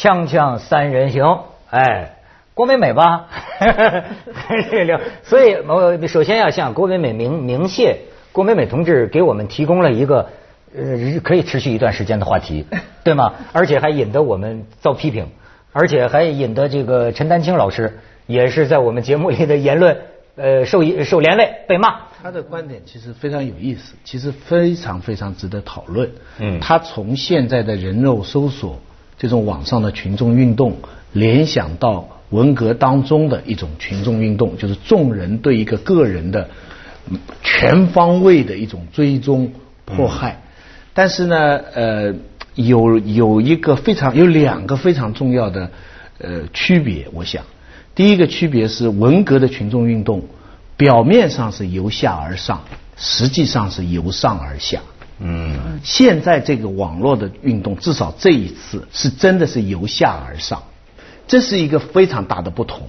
锵锵三人行，哎，郭美美吧，这聊，所以我首先要向郭美美明明谢，郭美美同志给我们提供了一个呃可以持续一段时间的话题，对吗？而且还引得我们遭批评，而且还引得这个陈丹青老师也是在我们节目里的言论呃受受连累被骂。他的观点其实非常有意思，其实非常非常值得讨论。嗯，他从现在的人肉搜索这种网上的群众运动，联想到文革当中的一种群众运动，就是众人对一个个人的全方位的一种追踪迫害。但是呢，呃，有有一个非常有两个非常重要的呃区别，我想，第一个区别是文革的群众运动。表面上是由下而上，实际上是由上而下。嗯，现在这个网络的运动，至少这一次是真的是由下而上，这是一个非常大的不同。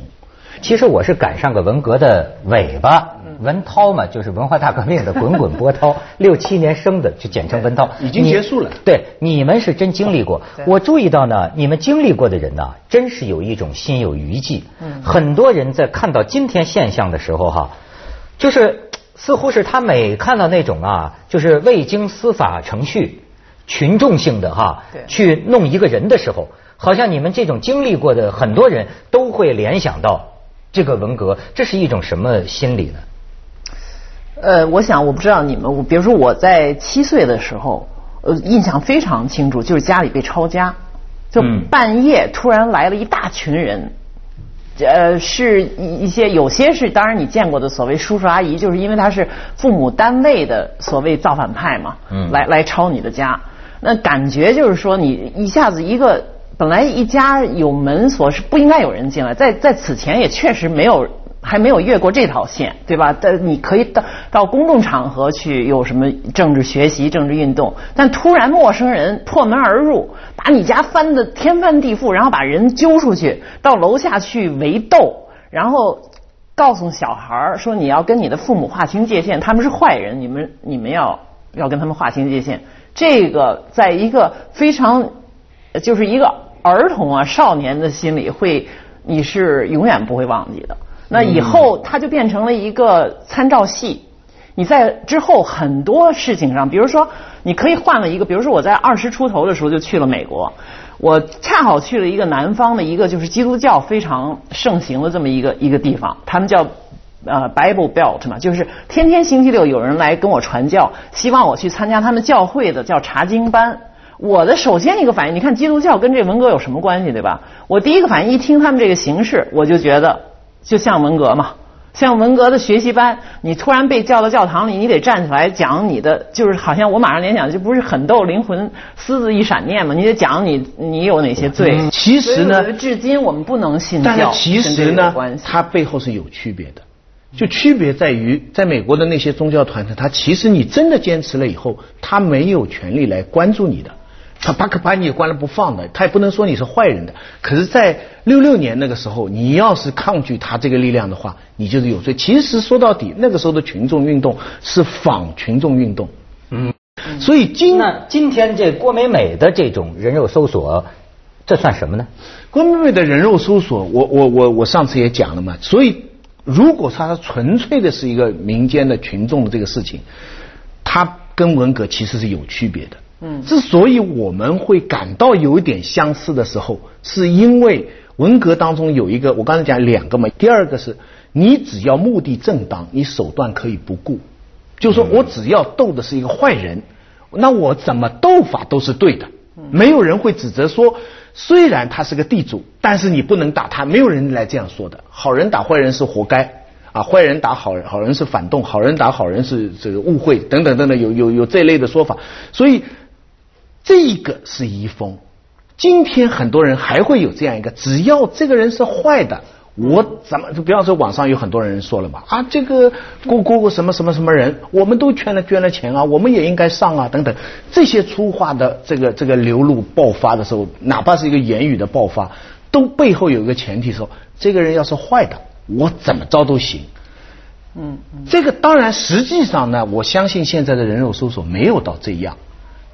其实我是赶上个文革的尾巴，文涛嘛，就是文化大革命的滚滚波涛，六七年生的就简称文涛，已经结束了。对，你们是真经历过。我注意到呢，你们经历过的人呢，真是有一种心有余悸。嗯，很多人在看到今天现象的时候，哈。就是似乎是他每看到那种啊，就是未经司法程序、群众性的哈，去弄一个人的时候，好像你们这种经历过的很多人都会联想到这个文革，这是一种什么心理呢？呃，我想我不知道你们，我比如说我在七岁的时候，呃，印象非常清楚，就是家里被抄家，就半夜突然来了一大群人。呃，是一一些有些是当然你见过的所谓叔叔阿姨，就是因为他是父母单位的所谓造反派嘛，嗯，来来抄你的家，那感觉就是说你一下子一个本来一家有门锁是不应该有人进来，在在此前也确实没有。还没有越过这条线，对吧？但你可以到到公众场合去有什么政治学习、政治运动，但突然陌生人破门而入，把你家翻的天翻地覆，然后把人揪出去到楼下去围斗，然后告诉小孩说你要跟你的父母划清界限，他们是坏人，你们你们要要跟他们划清界限。这个在一个非常就是一个儿童啊少年的心里会，你是永远不会忘记的。那以后它就变成了一个参照系。你在之后很多事情上，比如说，你可以换了一个，比如说我在二十出头的时候就去了美国，我恰好去了一个南方的一个就是基督教非常盛行的这么一个一个地方，他们叫呃 Bible Belt 嘛，就是天天星期六有人来跟我传教，希望我去参加他们教会的叫查经班。我的首先一个反应，你看基督教跟这文革有什么关系，对吧？我第一个反应一听他们这个形式，我就觉得。就像文革嘛，像文革的学习班，你突然被叫到教堂里，你得站起来讲你的，就是好像我马上联想，就不是很逗，灵魂私自一闪念嘛，你得讲你你有哪些罪。其实呢，至今我们不能信教。但是其实呢，它背后是有区别的，就区别在于，在美国的那些宗教团体，他其实你真的坚持了以后，他没有权利来关注你的。他把可把你关了不放的，他也不能说你是坏人的。可是，在六六年那个时候，你要是抗拒他这个力量的话，你就是有罪。其实说到底，那个时候的群众运动是仿群众运动。嗯，所以今今天这郭美美的这种人肉搜索，这算什么呢？郭美美的人肉搜索，我我我我上次也讲了嘛。所以，如果他纯粹的是一个民间的群众的这个事情，他跟文革其实是有区别的。嗯，之所以我们会感到有一点相似的时候，是因为文革当中有一个，我刚才讲两个嘛。第二个是，你只要目的正当，你手段可以不顾。就说我只要斗的是一个坏人，那我怎么斗法都是对的。没有人会指责说，虽然他是个地主，但是你不能打他。没有人来这样说的。好人打坏人是活该啊，坏人打好人，好人是反动，好人打好人是这个误会等等等等，有有有这类的说法。所以。这个是遗风，今天很多人还会有这样一个，只要这个人是坏的，我怎么就比方说网上有很多人说了嘛啊，这个姑姑什么什么什么人，我们都捐了捐了钱啊，我们也应该上啊等等，这些粗话的这个这个流露爆发的时候，哪怕是一个言语的爆发，都背后有一个前提说，这个人要是坏的，我怎么着都行。嗯，这个当然实际上呢，我相信现在的人肉搜索没有到这样。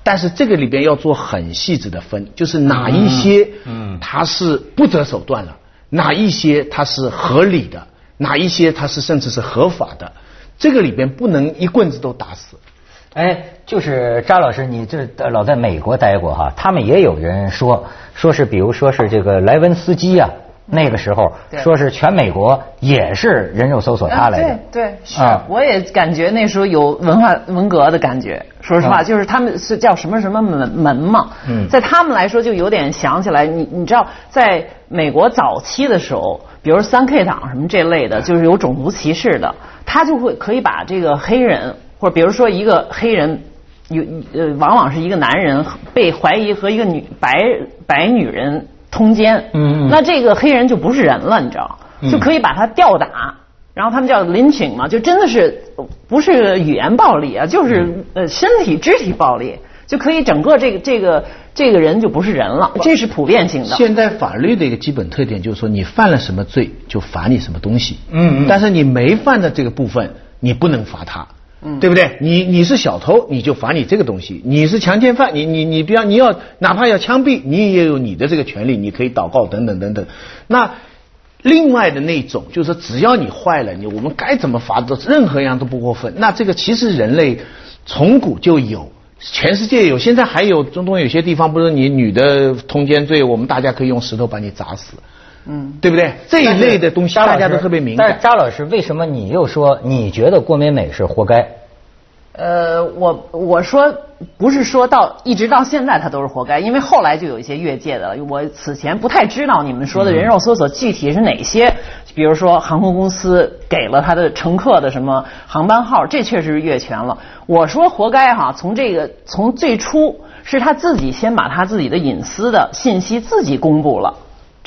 但是这个里边要做很细致的分，就是哪一些，嗯，它是不择手段了，哪一些它是合理的，哪一些它是甚至是合法的，这个里边不能一棍子都打死。哎，就是张老师，你这老在美国待过哈，他们也有人说，说是比如说是这个莱文斯基啊，那个时候说是全美国也是人肉搜索他来的，对对，是，我也感觉那时候有文化文革的感觉。说实话，就是他们是叫什么什么门门嘛，在他们来说就有点想起来，你你知道，在美国早期的时候，比如三 K 党什么这类的，就是有种族歧视的，他就会可以把这个黑人。或者比如说一个黑人，有呃，往往是一个男人被怀疑和一个女白白女人通奸，嗯，那这个黑人就不是人了，你知道，就可以把他吊打，然后他们叫 lynching 嘛，就真的是不是语言暴力啊，就是呃身体肢体暴力，就可以整个这个这个这个人就不是人了，这是普遍性的。现在法律的一个基本特点就是说，你犯了什么罪就罚你什么东西，嗯，但是你没犯的这个部分，你不能罚他。嗯，对不对？你你是小偷，你就罚你这个东西；你是强奸犯，你你你，比方你要哪怕要枪毙，你也有你的这个权利，你可以祷告等等等等。那另外的那种，就是只要你坏了，你我们该怎么罚都任何一样都不过分。那这个其实人类从古就有，全世界有，现在还有中东有些地方，不是你女的通奸罪，我们大家可以用石头把你砸死。嗯，对不对？这一类的东西大家都特别敏感。但是张老师，为什么你又说你觉得郭美美是活该？呃，我我说不是说到一直到现在她都是活该，因为后来就有一些越界的了。我此前不太知道你们说的人肉搜索具体是哪些，比如说航空公司给了他的乘客的什么航班号，这确实是越权了。我说活该哈，从这个从最初是他自己先把他自己的隐私的信息自己公布了。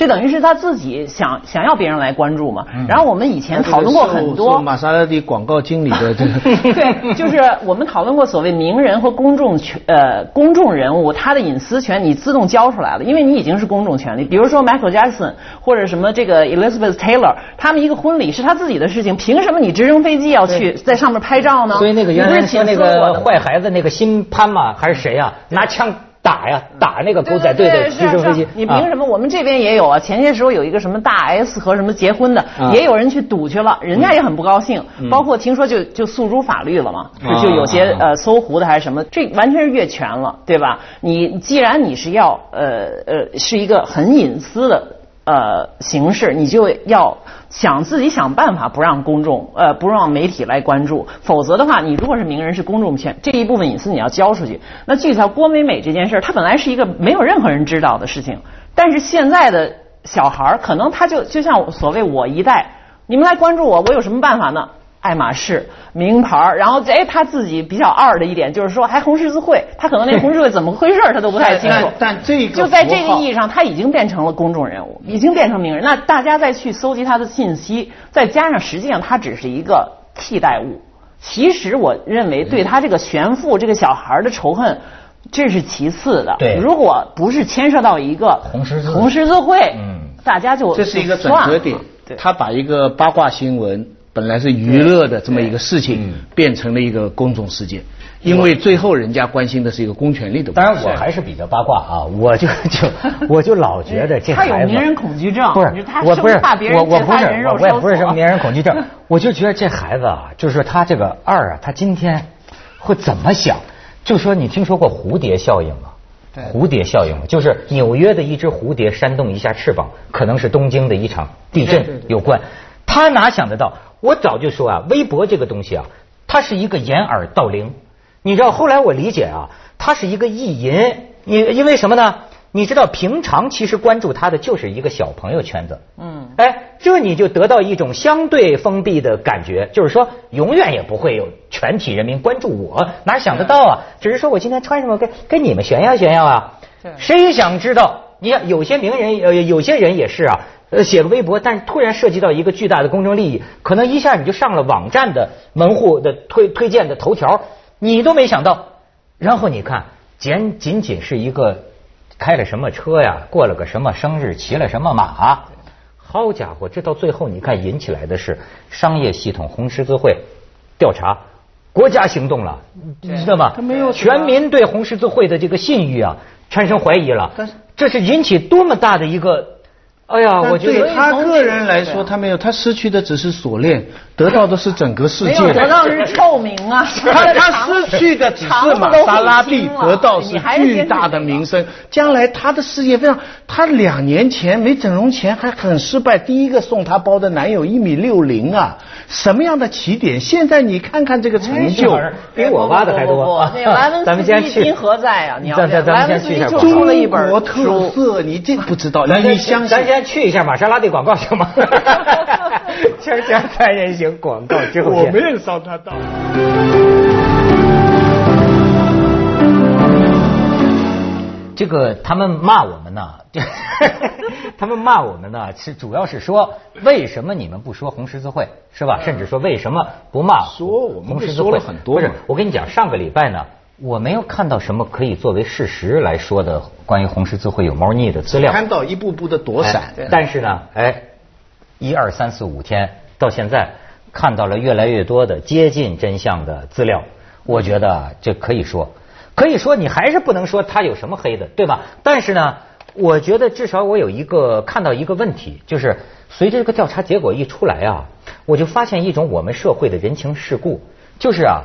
这等于是他自己想想要别人来关注嘛？然后我们以前讨论过很多玛莎拉蒂广告经理的这个 对，就是我们讨论过所谓名人和公众权呃公众人物他的隐私权你自动交出来了，因为你已经是公众权利。比如说 Michael Jackson 或者什么这个 Elizabeth Taylor，他们一个婚礼是他自己的事情，凭什么你直升飞机要去在上面拍照呢？所以那个原来说那个坏孩子那个新潘嘛还是谁呀？拿枪。打呀，打那个狗仔队的直升飞机！你凭什么？我们这边也有啊。前些时候有一个什么大 S 和什么结婚的，也有人去赌去了，人家也很不高兴。包括听说就就诉诸法律了嘛，就有些呃搜狐的还是什么，这完全是越权了，对吧？你既然你是要呃呃是一个很隐私的。呃，形式你就要想自己想办法不让公众呃不让媒体来关注，否则的话，你如果是名人是公众权这一部分隐私你要交出去。那具体到郭美美这件事，它本来是一个没有任何人知道的事情，但是现在的小孩儿可能他就就像所谓我一代，你们来关注我，我有什么办法呢？爱马仕名牌，然后哎，他自己比较二的一点就是说，还红十字会，他可能连红十字会怎么回事他都不太清楚。但这个就在这个意义上，他已经变成了公众人物，已经变成名人。那大家再去搜集他的信息，再加上实际上他只是一个替代物。其实我认为对他这个悬浮这个小孩的仇恨，这是其次的。对，如果不是牵涉到一个红十字红十字会，嗯，大家就这是一个转折点。他把一个八卦新闻。本来是娱乐的这么一个事情，变成了一个公众事件，因为最后人家关心的是一个公权力的。当然，我还是比较八卦啊，我就就我就老觉得这孩子他有名人恐惧症，不是我不是我我不是我也不是什么名人恐惧症，我就觉得这孩子啊，就是说他这个二啊，他今天会怎么想？就说你听说过蝴蝶效应吗？蝴蝶效应就是纽约的一只蝴蝶扇动一下翅膀，可能是东京的一场地震有关。他哪想得到？我早就说啊，微博这个东西啊，它是一个掩耳盗铃。你知道，后来我理解啊，它是一个意淫。你因为什么呢？你知道，平常其实关注他的就是一个小朋友圈子。嗯。哎，这你就得到一种相对封闭的感觉，就是说，永远也不会有全体人民关注我，哪想得到啊？只是说我今天穿什么，跟跟你们炫耀炫耀啊。谁想知道？你看，有些名人，呃，有些人也是啊。呃，写个微博，但是突然涉及到一个巨大的公众利益，可能一下你就上了网站的门户的推推荐的头条，你都没想到。然后你看，仅仅仅是一个开了什么车呀，过了个什么生日，骑了什么马，好家伙，这到最后你看引起来的是商业系统红十字会调查，国家行动了，你知道吗？他没有全民对红十字会的这个信誉啊产生怀疑了但是。这是引起多么大的一个，哎呀，我觉对得他个人来说，他没有，他失去的只是锁链，得到的是整个世界。得到的是臭名啊！他他失去的只是玛莎拉蒂，得到是巨大的名声。将来他的事业非常，他两年前没整容前还很失败，第一个送他包的男友一米六零啊，什么样的起点？现在你看看这个成就，比我挖的还多。那莱文咱们先去，今何在啊？你要咱咱咱们先去一下就出了一本中国特色，你这不知道？咱你相信咱？先去一下玛莎拉蒂广告行吗？锵锵三人行广告之后我没。有上他到。这个他们骂我们呢，他们骂我们呢，是主要是说为什么你们不说红十字会是吧？甚至说为什么不骂说我们红十字会很多不是，我跟你讲，上个礼拜呢，我没有看到什么可以作为事实来说的关于红十字会有猫腻的资料。看到一步步的躲闪哎，但是呢，哎，一二三四五天到现在，看到了越来越多的接近真相的资料，我觉得这可以说，可以说你还是不能说他有什么黑的，对吧？但是呢，我觉得至少我有一个看到一个问题，就是随着这个调查结果一出来啊，我就发现一种我们社会的人情世故，就是啊。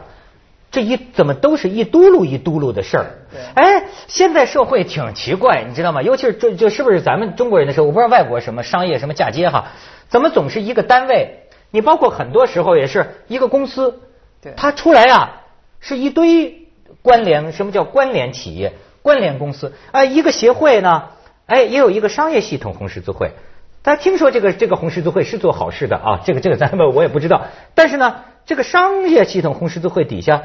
这一怎么都是一嘟噜一嘟噜的事儿？哎，现在社会挺奇怪，你知道吗？尤其是这这是不是咱们中国人的时候，我不知道外国什么商业什么嫁接哈，怎么总是一个单位？你包括很多时候也是一个公司，对它出来啊是一堆关联，什么叫关联企业、关联公司？哎，一个协会呢，哎，也有一个商业系统红十字会。大家听说这个这个红十字会是做好事的啊，这个这个咱们我也不知道。但是呢，这个商业系统红十字会底下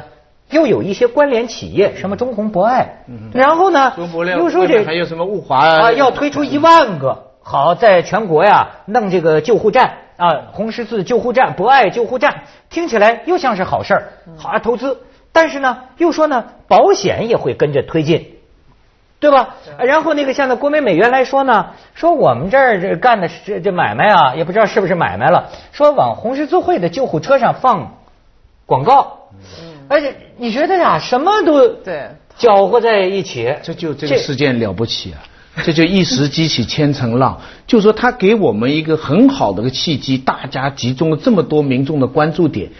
又有一些关联企业，什么中红博爱，然后呢又说这还有什么物华啊要推出一万个，好在全国呀弄这个救护站啊，红十字救护站、博爱救护站，听起来又像是好事儿，好啊投资。但是呢，又说呢，保险也会跟着推进。对吧？然后那个像那国美美元来说呢，说我们这儿这干的是这这买卖啊，也不知道是不是买卖了。说往红十字会的救护车上放广告，而且你觉得呀，什么都对搅和在一起，这就这个事件了不起啊！这就一时激起千层浪，就说他给我们一个很好的个契机，大家集中了这么多民众的关注点，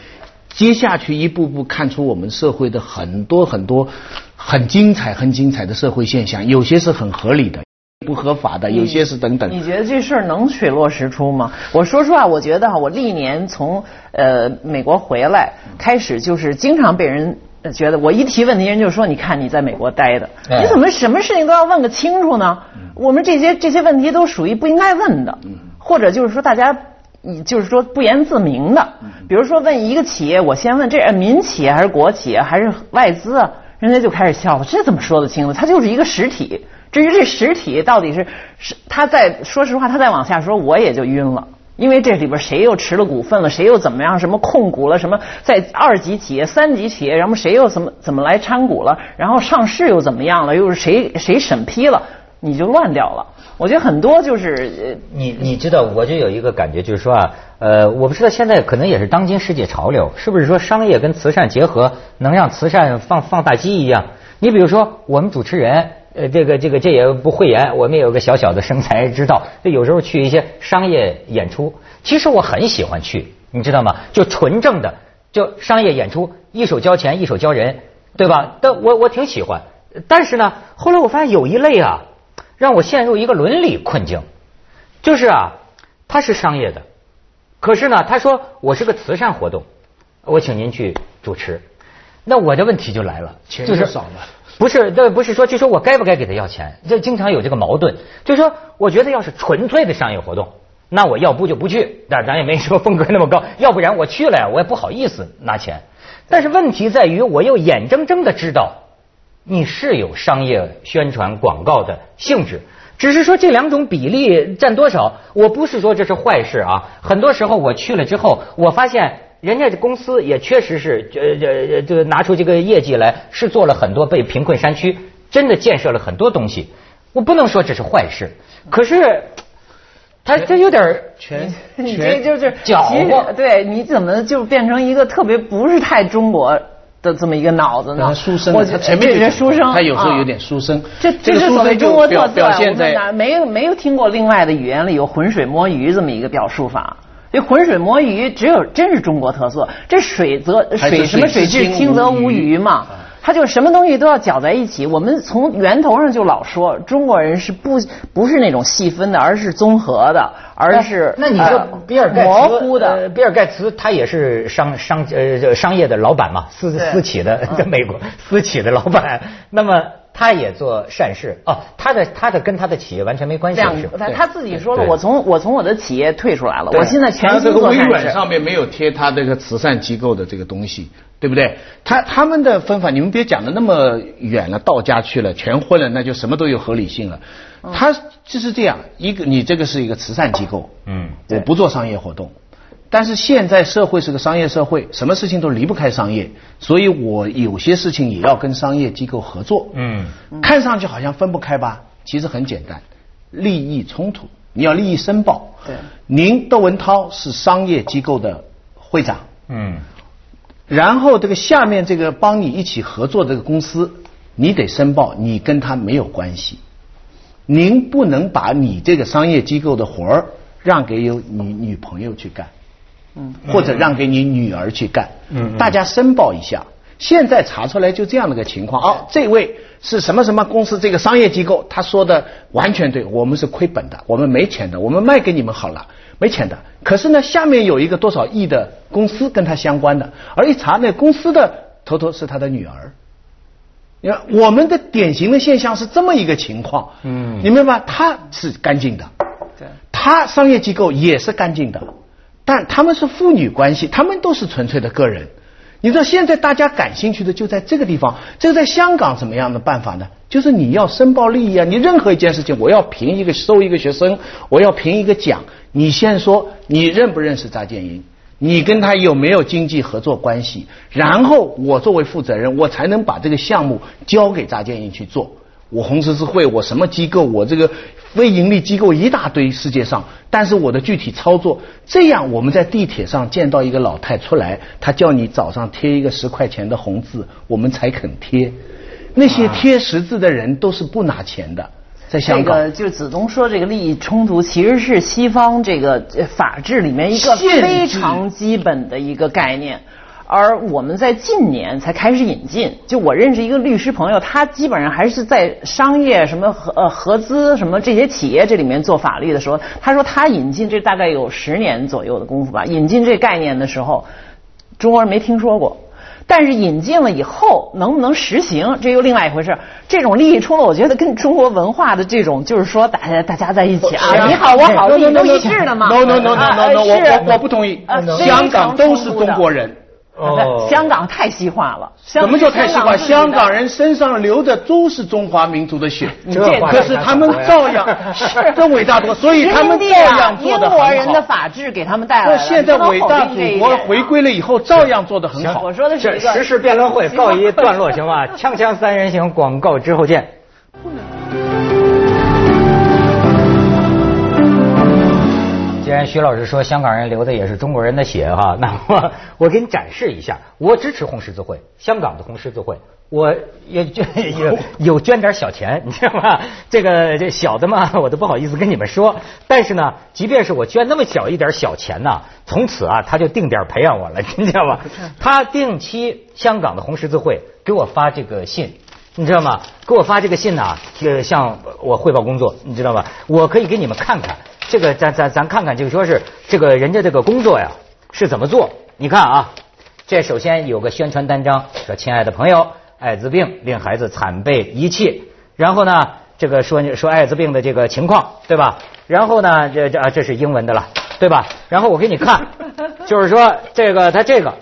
接下去一步步看出我们社会的很多很多很精彩、很精彩的社会现象，有些是很合理的，不合法的，有些是等等。你觉得这事儿能水落石出吗？我说实话，我觉得哈，我历年从呃美国回来开始，就是经常被人呃觉得我一提问题，人就说你看你在美国待的，哎你怎么什么事情都要问个清楚呢？我们这些这些问题都属于不应该问的，或者就是说大家。你就是说不言自明的，比如说问一个企业，我先问这是民企业还是国企还是外资啊？人家就开始笑了，这怎么说得清楚？它就是一个实体。至于这实体到底是是，他在说实话，他再往下说，我也就晕了。因为这里边谁又持了股份了，谁又怎么样，什么控股了，什么在二级企业、三级企业，然后谁又怎么怎么来参股了，然后上市又怎么样了，又是谁谁审批了，你就乱掉了。我觉得很多就是你你知道，我就有一个感觉，就是说啊，呃，我不知道现在可能也是当今世界潮流，是不是说商业跟慈善结合，能让慈善放放大机一样？你比如说，我们主持人，呃，这个这个这也不讳言，我们也有个小小的生财之道，就有时候去一些商业演出，其实我很喜欢去，你知道吗？就纯正的，就商业演出，一手交钱，一手交人，对吧？但我我挺喜欢，但是呢，后来我发现有一类啊。让我陷入一个伦理困境，就是啊，他是商业的，可是呢，他说我是个慈善活动，我请您去主持，那我的问题就来了，钱就是少了，不是，这不是说，就说我该不该给他要钱，这经常有这个矛盾，就说我觉得要是纯粹的商业活动，那我要不就不去，但咱也没说风格那么高，要不然我去了呀，我也不好意思拿钱，但是问题在于，我又眼睁睁的知道。你是有商业宣传广告的性质，只是说这两种比例占多少，我不是说这是坏事啊。很多时候我去了之后，我发现人家这公司也确实是呃呃这个拿出这个业绩来，是做了很多被贫困山区真的建设了很多东西。我不能说这是坏事，可是他这有点全你这就是搅和，对，你怎么就变成一个特别不是太中国的这么一个脑子呢？书生，我他前面这是书生，他有时候有点书生。这这是所谓中国特色，表现在哪没有没有听过另外的语言里有浑水摸鱼这么一个表述法。这浑水摸鱼只有真是中国特色，这水则水什么水至清则无鱼嘛。他就什么东西都要搅在一起。我们从源头上就老说中国人是不不是那种细分的，而是综合的，而是那你说比尔盖茨模糊的。比尔盖茨他也是商商呃商业的老板嘛，私私企的在美国私企的老板。那么他也做善事哦，他的他的跟他的企业完全没关系。他他自己说了，我从我从我的企业退出来了，我现在全心做善事。微软上面没有贴他这个慈善机构的这个东西。对不对？他他们的分法，你们别讲的那么远了，道家去了，全混了，那就什么都有合理性了。他就是这样一个，你这个是一个慈善机构，嗯，我不做商业活动，但是现在社会是个商业社会，什么事情都离不开商业，所以我有些事情也要跟商业机构合作。嗯，看上去好像分不开吧？其实很简单，利益冲突，你要利益申报。对，您窦文涛是商业机构的会长。嗯。然后这个下面这个帮你一起合作这个公司，你得申报，你跟他没有关系。您不能把你这个商业机构的活儿让给有你女朋友去干，嗯，或者让给你女儿去干，嗯，大家申报一下。现在查出来就这样的个情况。哦，这位是什么什么公司这个商业机构，他说的完全对，我们是亏本的，我们没钱的，我们卖给你们好了。没钱的，可是呢，下面有一个多少亿的公司跟他相关的，而一查那公司的头头是他的女儿。你看，我们的典型的现象是这么一个情况，嗯，你明白吗？他是干净的，对，他商业机构也是干净的，但他们是父女关系，他们都是纯粹的个人。你知道现在大家感兴趣的就在这个地方，这个在香港什么样的办法呢？就是你要申报利益啊，你任何一件事情，我要评一个收一个学生，我要评一个奖，你先说你认不认识扎建英，你跟他有没有经济合作关系，然后我作为负责人，我才能把这个项目交给扎建英去做。我红十字会，我什么机构，我这个。非盈利机构一大堆，世界上，但是我的具体操作，这样我们在地铁上见到一个老太出来，她叫你早上贴一个十块钱的红字，我们才肯贴。那些贴十字的人都是不拿钱的，在香港。这个就子东说这个利益冲突，其实是西方这个法治里面一个非常基本的一个概念。而我们在近年才开始引进。就我认识一个律师朋友，他基本上还是在商业什么合呃合资什么这些企业这里面做法律的时候，他说他引进这大概有十年左右的功夫吧。引进这概念的时候，中国人没听说过。但是引进了以后，能不能实行，这又另外一回事。这种利益冲突，我觉得跟中国文化的这种，就是说大家大家在一起啊，你好我好，利益都一致的嘛。No no no no no no，我我我不同意。香港都是中国人。哦，香港太西化了。什么叫太西化？香港人身上流的都是中华民族的血，可是他们照样是这 伟大多，所以他们照样做的很好。英国人的法治给他们带来了。现在伟大祖国回归了以后，照样做的很好。我说的是时事辩论会告一段落，行 吧？锵锵三人行，广告之后见。既然徐老师说香港人流的也是中国人的血哈，那我 我给你展示一下，我支持红十字会，香港的红十字会，我也捐有 有捐点小钱，你知道吗？这个这小的嘛，我都不好意思跟你们说。但是呢，即便是我捐那么小一点小钱呢，从此啊，他就定点培养我了，你知道吧？他定期香港的红十字会给我发这个信，你知道吗？给我发这个信呢，向我汇报工作，你知道吧？我可以给你们看看。这个咱咱咱看看，就说是这个人家这个工作呀是怎么做？你看啊，这首先有个宣传单张，说亲爱的朋友，艾滋病令孩子惨被遗弃。然后呢，这个说说艾滋病的这个情况，对吧？然后呢，这这啊这是英文的了，对吧？然后我给你看，就是说这个他这个，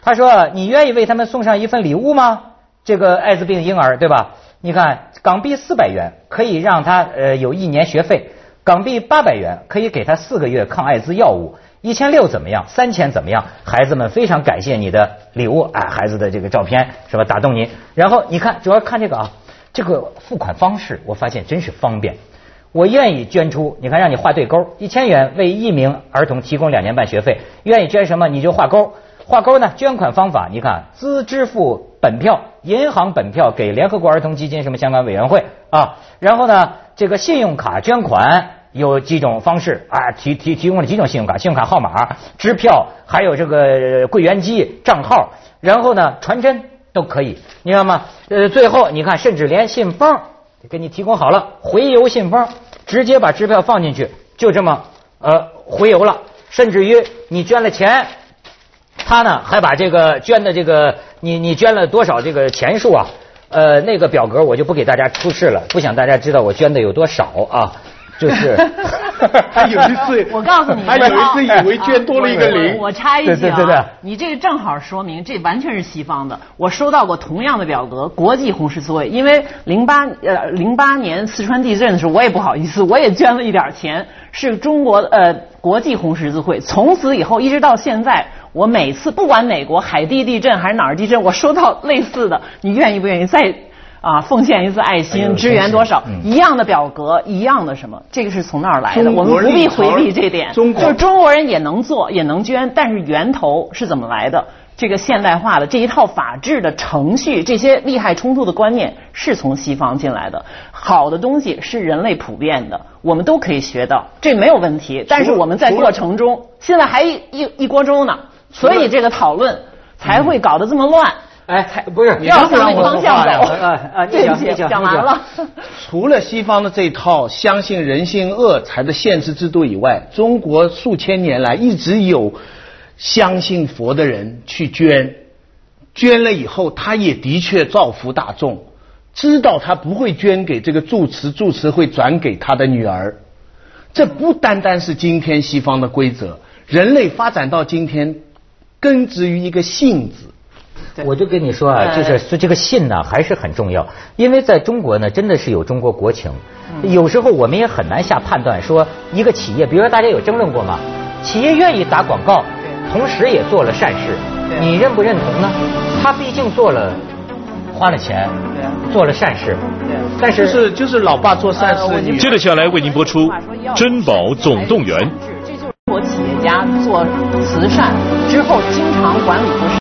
他说你愿意为他们送上一份礼物吗？这个艾滋病婴儿，对吧？你看港币四百元可以让他呃有一年学费。港币八百元可以给他四个月抗艾滋药物，一千六怎么样？三千怎么样？孩子们非常感谢你的礼物，哎，孩子的这个照片是吧？打动您。然后你看，主要看这个啊，这个付款方式，我发现真是方便。我愿意捐出，你看让你画对勾，一千元为一名儿童提供两年半学费，愿意捐什么你就画勾。画勾呢？捐款方法，你看，资支付本票，银行本票给联合国儿童基金什么相关委员会啊。然后呢，这个信用卡捐款有几种方式啊？提提提供了几种信用卡，信用卡号码、支票，还有这个柜员机账号。然后呢，传真都可以，你知道吗？呃，最后你看，甚至连信封给你提供好了，回邮信封，直接把支票放进去，就这么呃回邮了。甚至于你捐了钱。他呢还把这个捐的这个你你捐了多少这个钱数啊？呃，那个表格我就不给大家出示了，不想大家知道我捐的有多少啊。就是，还有一次，我告诉你，还有一次以为捐多了一个零。我插一句啊，你这个正好说明这完全是西方的。我收到过同样的表格，国际红十字会，因为零八呃零八年四川地震的时候，我也不好意思，我也捐了一点钱，是中国呃国际红十字会。从此以后一直到现在，我每次不管美国海地地震还是哪儿地震，我收到类似的，你愿意不愿意再？啊，奉献一次爱心，支援多少？一样的表格，一样的什么？这个是从那儿来的，我们不必回避这点。就是中国人也能做，也能捐，但是源头是怎么来的？这个现代化的这一套法治的程序，这些利害冲突的观念是从西方进来的。好的东西是人类普遍的，我们都可以学到，这没有问题。但是我们在过程中，现在还一一一锅粥呢，所以这个讨论才会搞得这么乱。哎，不是，要向那方向走。啊啊，对不起，讲完了。除了西方的这套相信人性恶才的限制制度以外，中国数千年来一直有相信佛的人去捐，捐了以后，他也的确造福大众，知道他不会捐给这个住持，住持会转给他的女儿。这不单单是今天西方的规则，人类发展到今天，根植于一个信字。我就跟你说啊，就是这个信呢还是很重要，因为在中国呢真的是有中国国情，有时候我们也很难下判断说一个企业，比如说大家有争论过吗？企业愿意打广告，同时也做了善事，你认不认同呢？他毕竟做了，花了钱，做了善事，但是就是就是老爸做善事。接着下来为您播出《珍宝总动员》。家做慈善之后经常管理不善。